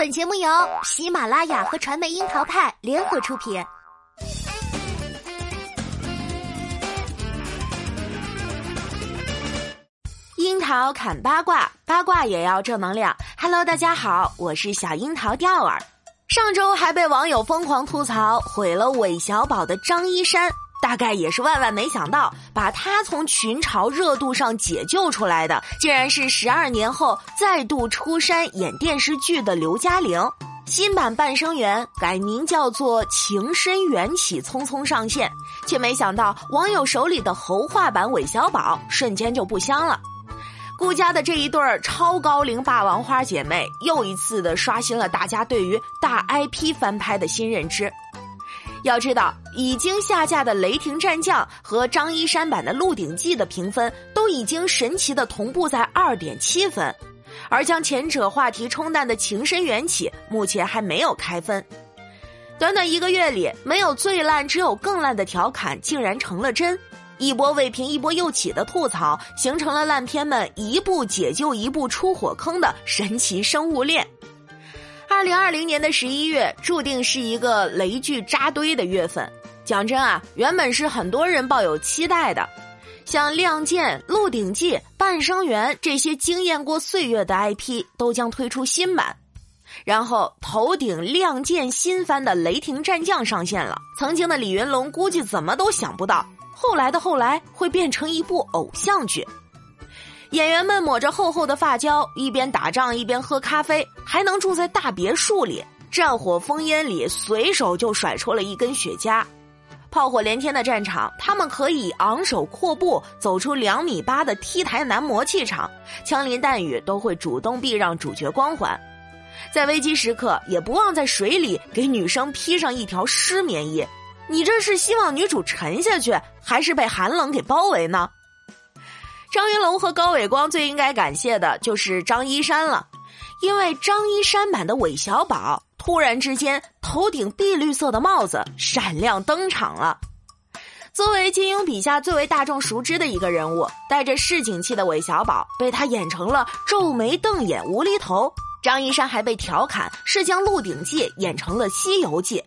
本节目由喜马拉雅和传媒樱桃派联合出品。樱桃砍八卦，八卦也要正能量。Hello，大家好，我是小樱桃钓儿。上周还被网友疯狂吐槽毁了韦小宝的张一山。大概也是万万没想到，把他从群嘲热度上解救出来的，竟然是十二年后再度出山演电视剧的刘嘉玲。新版《半生缘》改名叫做《情深缘起》，匆匆上线，却没想到网友手里的猴化版韦小宝瞬间就不香了。顾家的这一对儿超高龄霸王花姐妹，又一次的刷新了大家对于大 IP 翻拍的新认知。要知道，已经下架的《雷霆战将》和张一山版的《鹿鼎记》的评分都已经神奇的同步在二点七分，而将前者话题冲淡的《情深缘起》目前还没有开分。短短一个月里，没有最烂，只有更烂的调侃竟然成了真，一波未平一波又起的吐槽，形成了烂片们一步解救一步出火坑的神奇生物链。二零二零年的十一月注定是一个雷剧扎堆的月份。讲真啊，原本是很多人抱有期待的，像《亮剑》《鹿鼎记》《半生缘》这些惊艳过岁月的 IP 都将推出新版。然后头顶《亮剑》新番的《雷霆战将》上线了。曾经的李云龙估计怎么都想不到，后来的后来会变成一部偶像剧。演员们抹着厚厚的发胶，一边打仗一边喝咖啡，还能住在大别墅里，战火烽烟里随手就甩出了一根雪茄。炮火连天的战场，他们可以昂首阔步走出两米八的 T 台男模气场，枪林弹雨都会主动避让主角光环。在危机时刻，也不忘在水里给女生披上一条湿棉衣。你这是希望女主沉下去，还是被寒冷给包围呢？张云龙和高伟光最应该感谢的就是张一山了，因为张一山版的韦小宝突然之间头顶碧绿色的帽子闪亮登场了。作为金庸笔下最为大众熟知的一个人物，带着市井气的韦小宝被他演成了皱眉瞪眼无厘头。张一山还被调侃是将《鹿鼎记》演成了《西游记》。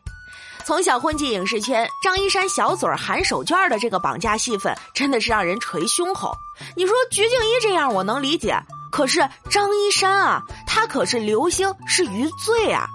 从小混进影视圈，张一山小嘴含手绢的这个绑架戏份，真的是让人捶胸口。你说鞠婧祎这样我能理解，可是张一山啊，他可是流星，是余罪啊。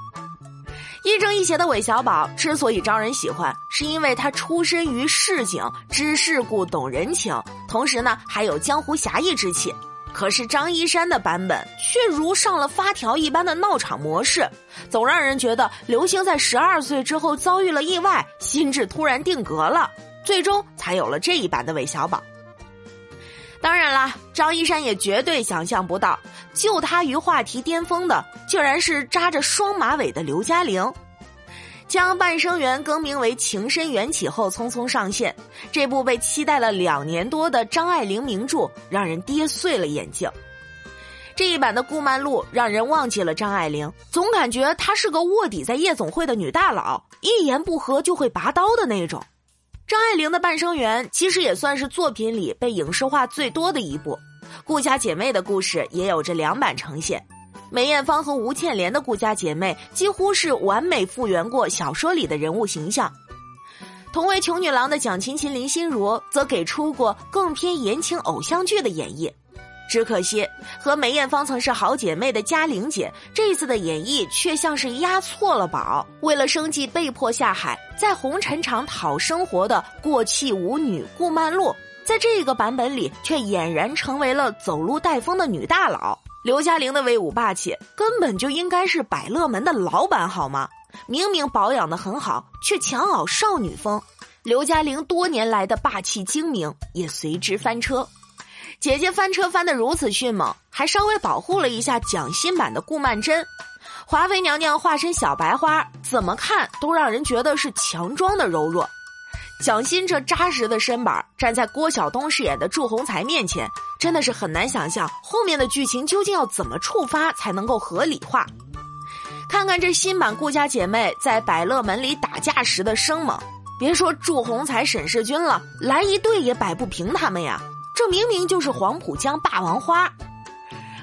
亦正亦邪的韦小宝之所以招人喜欢，是因为他出身于市井，知世故，懂人情，同时呢还有江湖侠义之气。可是张一山的版本却如上了发条一般的闹场模式，总让人觉得刘星在十二岁之后遭遇了意外，心智突然定格了，最终才有了这一版的韦小宝。当然啦，张一山也绝对想象不到，救他于话题巅峰的，竟然是扎着双马尾的刘嘉玲。将《半生缘》更名为《情深缘起》后，匆匆上线。这部被期待了两年多的张爱玲名著，让人跌碎了眼镜。这一版的顾漫路让人忘记了张爱玲，总感觉她是个卧底在夜总会的女大佬，一言不合就会拔刀的那种。张爱玲的《半生缘》其实也算是作品里被影视化最多的一部。顾家姐妹的故事也有着两版呈现。梅艳芳和吴倩莲的顾家姐妹几乎是完美复原过小说里的人物形象，同为穷女郎的蒋勤勤、林心如则给出过更偏言情偶像剧的演绎。只可惜，和梅艳芳曾是好姐妹的嘉玲姐这次的演绎却像是押错了宝，为了生计被迫下海，在红尘场讨生活的过气舞女顾曼璐，在这个版本里却俨然成为了走路带风的女大佬。刘嘉玲的威武霸气根本就应该是百乐门的老板好吗？明明保养的很好，却强熬少女风。刘嘉玲多年来的霸气精明也随之翻车。姐姐翻车翻得如此迅猛，还稍微保护了一下蒋欣版的顾曼桢。华妃娘娘化身小白花，怎么看都让人觉得是强装的柔弱。蒋欣这扎实的身板站在郭晓东饰演的祝鸿才面前，真的是很难想象后面的剧情究竟要怎么触发才能够合理化。看看这新版顾家姐妹在百乐门里打架时的生猛，别说祝鸿才、沈世钧了，来一队也摆不平他们呀！这明明就是黄浦江霸王花。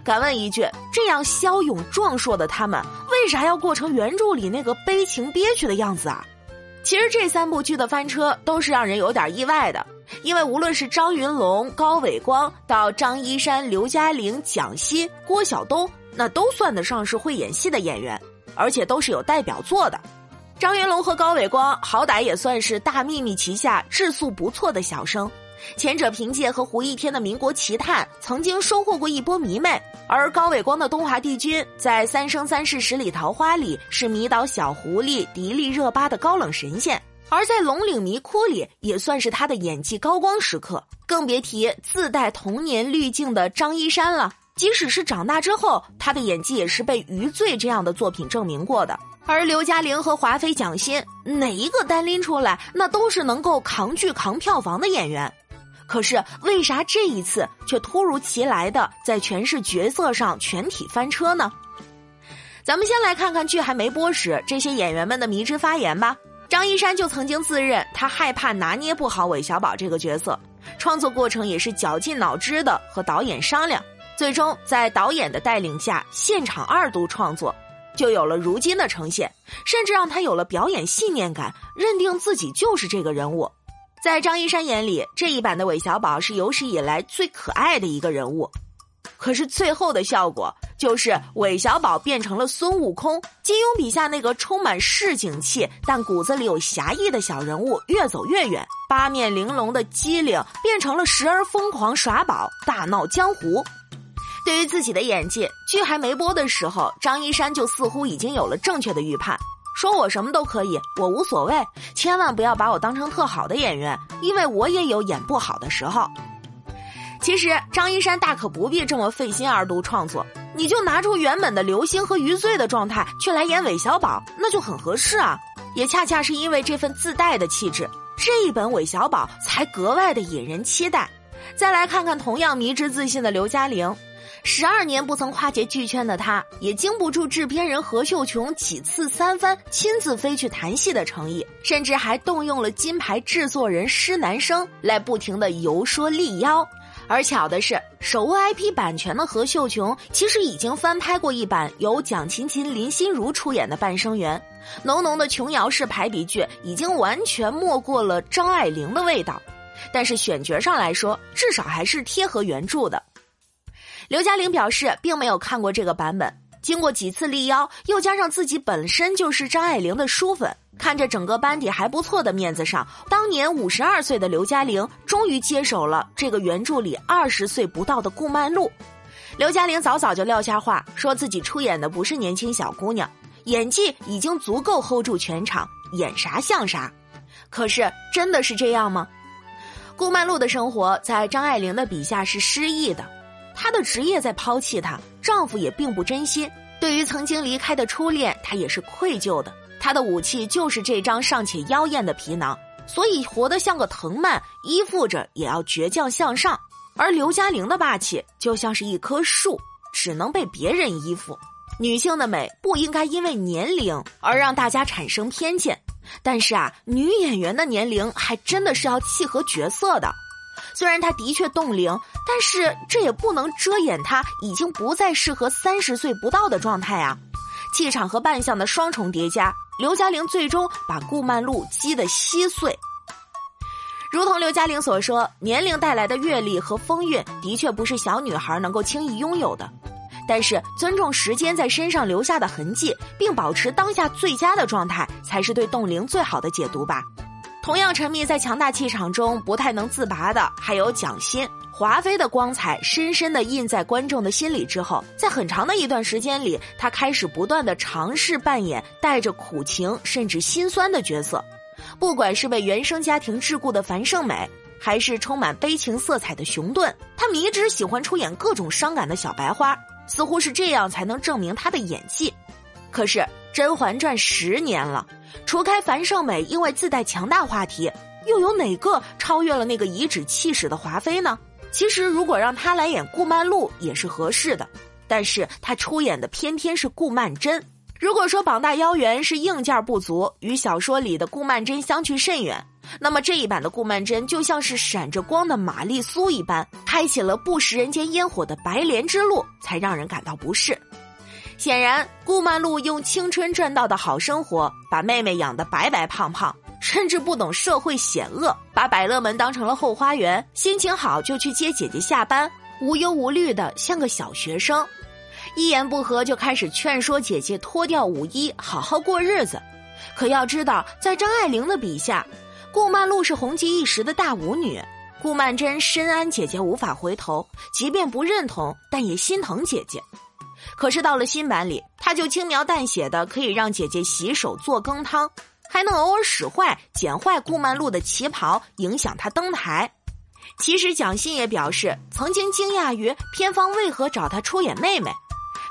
敢问一句，这样骁勇壮硕的他们，为啥要过成原著里那个悲情憋屈的样子啊？其实这三部剧的翻车都是让人有点意外的，因为无论是张云龙、高伟光，到张一山、刘嘉玲、蒋欣、郭晓东，那都算得上是会演戏的演员，而且都是有代表作的。张云龙和高伟光好歹也算是大秘密旗下质素不错的小生。前者凭借和胡一天的《民国奇探》曾经收获过一波迷妹，而高伟光的东华帝君在《三生三世十里桃花》里是迷倒小狐狸、迪丽热巴的高冷神仙，而在《龙岭迷窟》里也算是他的演技高光时刻，更别提自带童年滤镜的张一山了。即使是长大之后，他的演技也是被《余罪》这样的作品证明过的。而刘嘉玲和华妃蒋欣，哪一个单拎出来，那都是能够扛剧扛票房的演员。可是为啥这一次却突如其来的在诠释角色上全体翻车呢？咱们先来看看剧还没播时这些演员们的迷之发言吧。张一山就曾经自认他害怕拿捏不好韦小宝这个角色，创作过程也是绞尽脑汁的和导演商量，最终在导演的带领下现场二度创作，就有了如今的呈现，甚至让他有了表演信念感，认定自己就是这个人物。在张一山眼里，这一版的韦小宝是有史以来最可爱的一个人物。可是最后的效果就是韦小宝变成了孙悟空，金庸笔下那个充满市井气但骨子里有侠义的小人物越走越远，八面玲珑的机灵变成了时而疯狂耍宝、大闹江湖。对于自己的演技，剧还没播的时候，张一山就似乎已经有了正确的预判。说我什么都可以，我无所谓，千万不要把我当成特好的演员，因为我也有演不好的时候。其实张一山大可不必这么费心二度创作，你就拿出原本的刘星和余罪的状态去来演韦小宝，那就很合适啊。也恰恰是因为这份自带的气质，这一本韦小宝才格外的引人期待。再来看看同样迷之自信的刘嘉玲。十二年不曾跨界剧圈的她，也经不住制片人何秀琼几次三番亲自飞去谈戏的诚意，甚至还动用了金牌制作人施南生来不停的游说力邀。而巧的是，手握 IP 版权的何秀琼其实已经翻拍过一版由蒋勤勤、林心如出演的《半生缘》，浓浓的琼瑶式排比句已经完全没过了张爱玲的味道。但是选角上来说，至少还是贴合原著的。刘嘉玲表示，并没有看过这个版本。经过几次力邀，又加上自己本身就是张爱玲的书粉，看着整个班底还不错的面子上，当年五十二岁的刘嘉玲终于接手了这个原著里二十岁不到的顾曼璐。刘嘉玲早早就撂下话，说自己出演的不是年轻小姑娘，演技已经足够 hold 住全场，演啥像啥。可是真的是这样吗？顾曼璐的生活在张爱玲的笔下是失意的。她的职业在抛弃她，丈夫也并不真心。对于曾经离开的初恋，她也是愧疚的。她的武器就是这张尚且妖艳的皮囊，所以活得像个藤蔓，依附着也要倔强向上。而刘嘉玲的霸气就像是一棵树，只能被别人依附。女性的美不应该因为年龄而让大家产生偏见，但是啊，女演员的年龄还真的是要契合角色的。虽然她的确冻龄，但是这也不能遮掩她已经不再适合三十岁不到的状态啊！气场和扮相的双重叠加，刘嘉玲最终把顾曼璐击得稀碎。如同刘嘉玲所说，年龄带来的阅历和风韵的确不是小女孩能够轻易拥有的，但是尊重时间在身上留下的痕迹，并保持当下最佳的状态，才是对冻龄最好的解读吧。同样沉迷在强大气场中不太能自拔的，还有蒋欣、华妃的光彩深深的印在观众的心里之后，在很长的一段时间里，她开始不断的尝试扮演带着苦情甚至心酸的角色，不管是被原生家庭桎梏的樊胜美，还是充满悲情色彩的熊顿，她迷之喜欢出演各种伤感的小白花，似乎是这样才能证明她的演技。可是《甄嬛传》十年了。除开樊胜美，因为自带强大话题，又有哪个超越了那个颐指气使的华妃呢？其实，如果让她来演顾曼璐也是合适的，但是她出演的偏偏是顾曼桢。如果说膀大腰圆是硬件不足，与小说里的顾曼桢相去甚远，那么这一版的顾曼桢就像是闪着光的玛丽苏一般，开启了不食人间烟火的白莲之路，才让人感到不适。显然，顾曼璐用青春赚到的好生活，把妹妹养得白白胖胖，甚至不懂社会险恶，把百乐门当成了后花园，心情好就去接姐姐下班，无忧无虑的像个小学生，一言不合就开始劝说姐姐脱掉舞衣，好好过日子。可要知道，在张爱玲的笔下，顾曼璐是红极一时的大舞女，顾曼桢深谙姐姐无法回头，即便不认同，但也心疼姐姐。可是到了新版里，他就轻描淡写的可以让姐姐洗手做羹汤，还能偶尔使坏、剪坏顾曼璐的旗袍，影响她登台。其实蒋欣也表示，曾经惊讶于片方为何找她出演妹妹，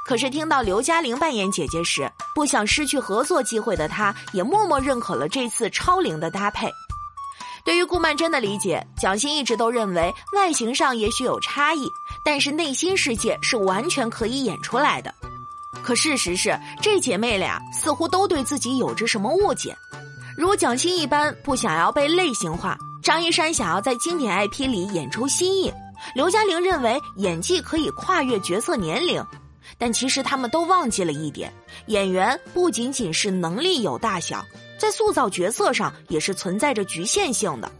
可是听到刘嘉玲扮演姐姐时，不想失去合作机会的她，也默默认可了这次超龄的搭配。对于顾曼桢的理解，蒋欣一直都认为外形上也许有差异。但是内心世界是完全可以演出来的，可事实是，这姐妹俩似乎都对自己有着什么误解。如蒋欣一般不想要被类型化，张一山想要在经典 IP 里演出新意，刘嘉玲认为演技可以跨越角色年龄，但其实他们都忘记了一点：演员不仅仅是能力有大小，在塑造角色上也是存在着局限性的。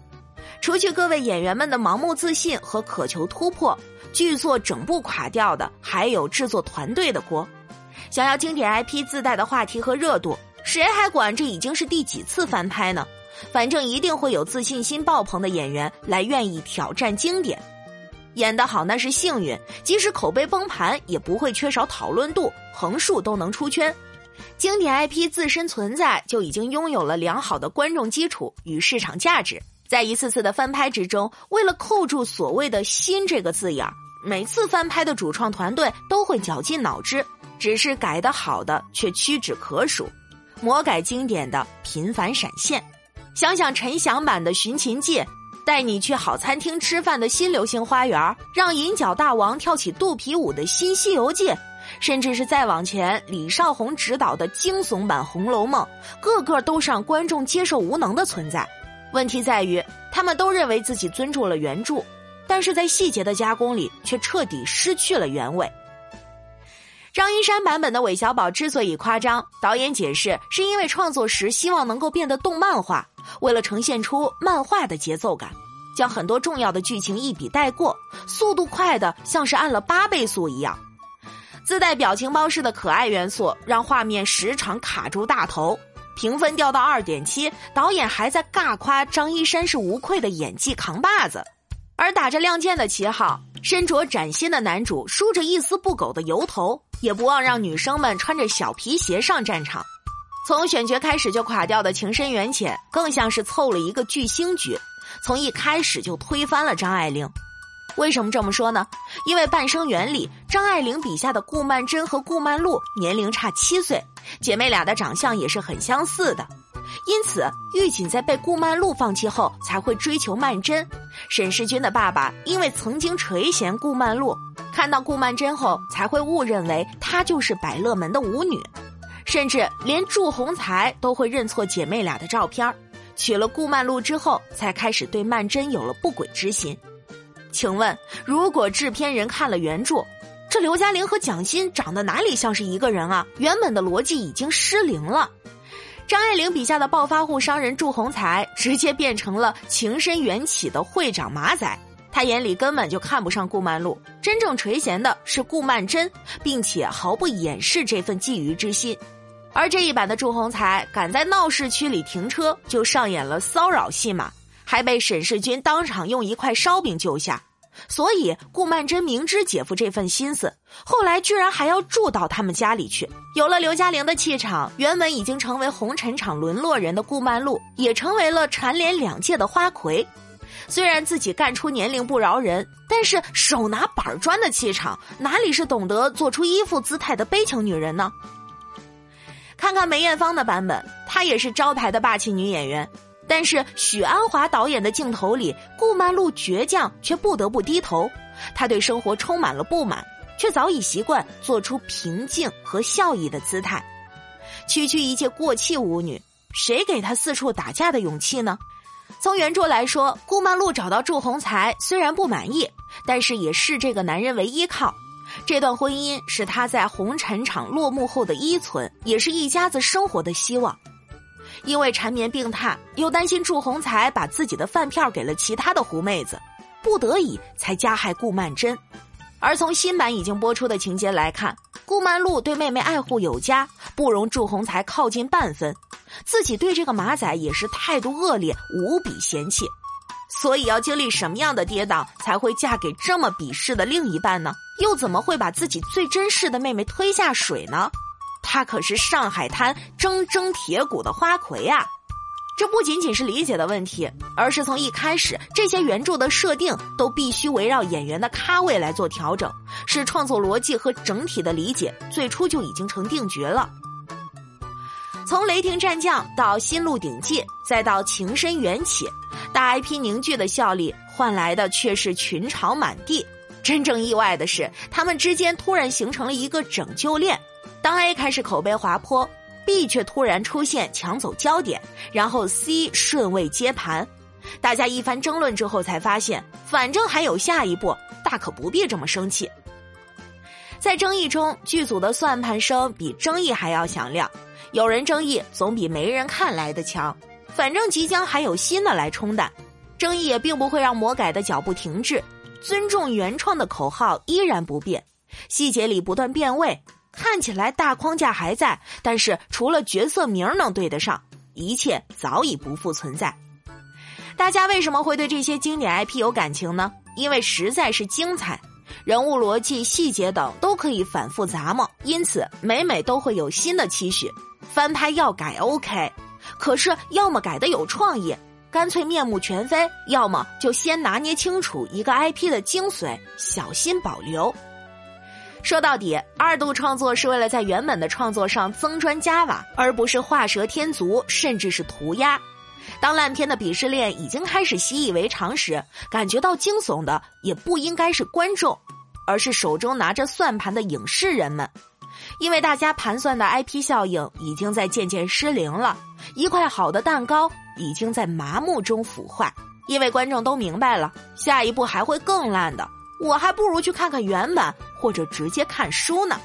除去各位演员们的盲目自信和渴求突破。剧作整部垮掉的还有制作团队的锅，想要经典 IP 自带的话题和热度，谁还管这已经是第几次翻拍呢？反正一定会有自信心爆棚的演员来愿意挑战经典，演得好那是幸运，即使口碑崩盘也不会缺少讨论度，横竖都能出圈。经典 IP 自身存在就已经拥有了良好的观众基础与市场价值，在一次次的翻拍之中，为了扣住所谓的新这个字眼儿。每次翻拍的主创团队都会绞尽脑汁，只是改得好的却屈指可数，魔改经典的频繁闪现。想想陈翔版的《寻秦记》，带你去好餐厅吃饭的新《流星花园》，让银角大王跳起肚皮舞的新《西游记》，甚至是再往前李少红执导的惊悚版《红楼梦》，个个都是让观众接受无能的存在。问题在于，他们都认为自己尊重了原著。但是在细节的加工里，却彻底失去了原味。张一山版本的韦小宝之所以夸张，导演解释是因为创作时希望能够变得动漫化，为了呈现出漫画的节奏感，将很多重要的剧情一笔带过，速度快的像是按了八倍速一样。自带表情包式的可爱元素，让画面时常卡住大头。评分掉到二点七，导演还在尬夸张一山是无愧的演技扛把子。而打着亮剑的旗号，身着崭新的男主梳着一丝不苟的油头，也不忘让女生们穿着小皮鞋上战场。从选角开始就垮掉的情深缘浅，更像是凑了一个巨星局，从一开始就推翻了张爱玲。为什么这么说呢？因为《半生缘》里张爱玲笔下的顾曼桢和顾曼璐年龄差七岁，姐妹俩的长相也是很相似的。因此，玉锦在被顾曼璐放弃后，才会追求曼桢。沈世钧的爸爸因为曾经垂涎顾曼璐，看到顾曼桢后，才会误认为她就是百乐门的舞女，甚至连祝鸿才都会认错姐妹俩的照片娶了顾曼璐之后，才开始对曼桢有了不轨之心。请问，如果制片人看了原著，这刘嘉玲和蒋欣长得哪里像是一个人啊？原本的逻辑已经失灵了。张爱玲笔下的暴发户商人祝鸿才，直接变成了情深缘起的会长马仔。他眼里根本就看不上顾曼璐，真正垂涎的是顾曼桢，并且毫不掩饰这份觊觎之心。而这一版的祝鸿才，敢在闹市区里停车，就上演了骚扰戏码，还被沈世钧当场用一块烧饼救下。所以，顾曼桢明知姐夫这份心思，后来居然还要住到他们家里去。有了刘嘉玲的气场，原本已经成为红尘场沦落人的顾曼璐，也成为了蝉联两届的花魁。虽然自己干出年龄不饶人，但是手拿板砖的气场，哪里是懂得做出依附姿态的悲情女人呢？看看梅艳芳的版本，她也是招牌的霸气女演员。但是许鞍华导演的镜头里，顾曼璐倔强却不得不低头。她对生活充满了不满，却早已习惯做出平静和笑意的姿态。区区一介过气舞女，谁给她四处打架的勇气呢？从原著来说，顾曼璐找到祝鸿才虽然不满意，但是也视这个男人为依靠。这段婚姻是她在红尘场落幕后的依存，也是一家子生活的希望。因为缠绵病榻，又担心祝鸿才把自己的饭票给了其他的狐妹子，不得已才加害顾曼桢。而从新版已经播出的情节来看，顾曼璐对妹妹爱护有加，不容祝鸿才靠近半分，自己对这个马仔也是态度恶劣，无比嫌弃。所以要经历什么样的跌宕，才会嫁给这么鄙视的另一半呢？又怎么会把自己最珍视的妹妹推下水呢？他可是上海滩铮铮铁骨的花魁啊！这不仅仅是理解的问题，而是从一开始这些原著的设定都必须围绕演员的咖位来做调整，是创作逻辑和整体的理解最初就已经成定局了。从《雷霆战将》到《新鹿鼎记》，再到《情深缘起》，大 IP 凝聚的效力换来的却是群嘲满地。真正意外的是，他们之间突然形成了一个拯救链。当 A 开始口碑滑坡，B 却突然出现抢走焦点，然后 C 顺位接盘。大家一番争论之后，才发现反正还有下一步，大可不必这么生气。在争议中，剧组的算盘声比争议还要响亮。有人争议总比没人看来的强，反正即将还有新的来冲淡，争议也并不会让魔改的脚步停滞。尊重原创的口号依然不变，细节里不断变味。看起来大框架还在，但是除了角色名能对得上，一切早已不复存在。大家为什么会对这些经典 IP 有感情呢？因为实在是精彩，人物逻辑、细节等都可以反复咂摸，因此每每都会有新的期许。翻拍要改 OK，可是要么改的有创意，干脆面目全非；要么就先拿捏清楚一个 IP 的精髓，小心保留。说到底，二度创作是为了在原本的创作上增砖加瓦，而不是画蛇添足，甚至是涂鸦。当烂片的鄙视链已经开始习以为常时，感觉到惊悚的也不应该是观众，而是手中拿着算盘的影视人们，因为大家盘算的 IP 效应已经在渐渐失灵了，一块好的蛋糕已经在麻木中腐坏，因为观众都明白了，下一步还会更烂的。我还不如去看看原版，或者直接看书呢。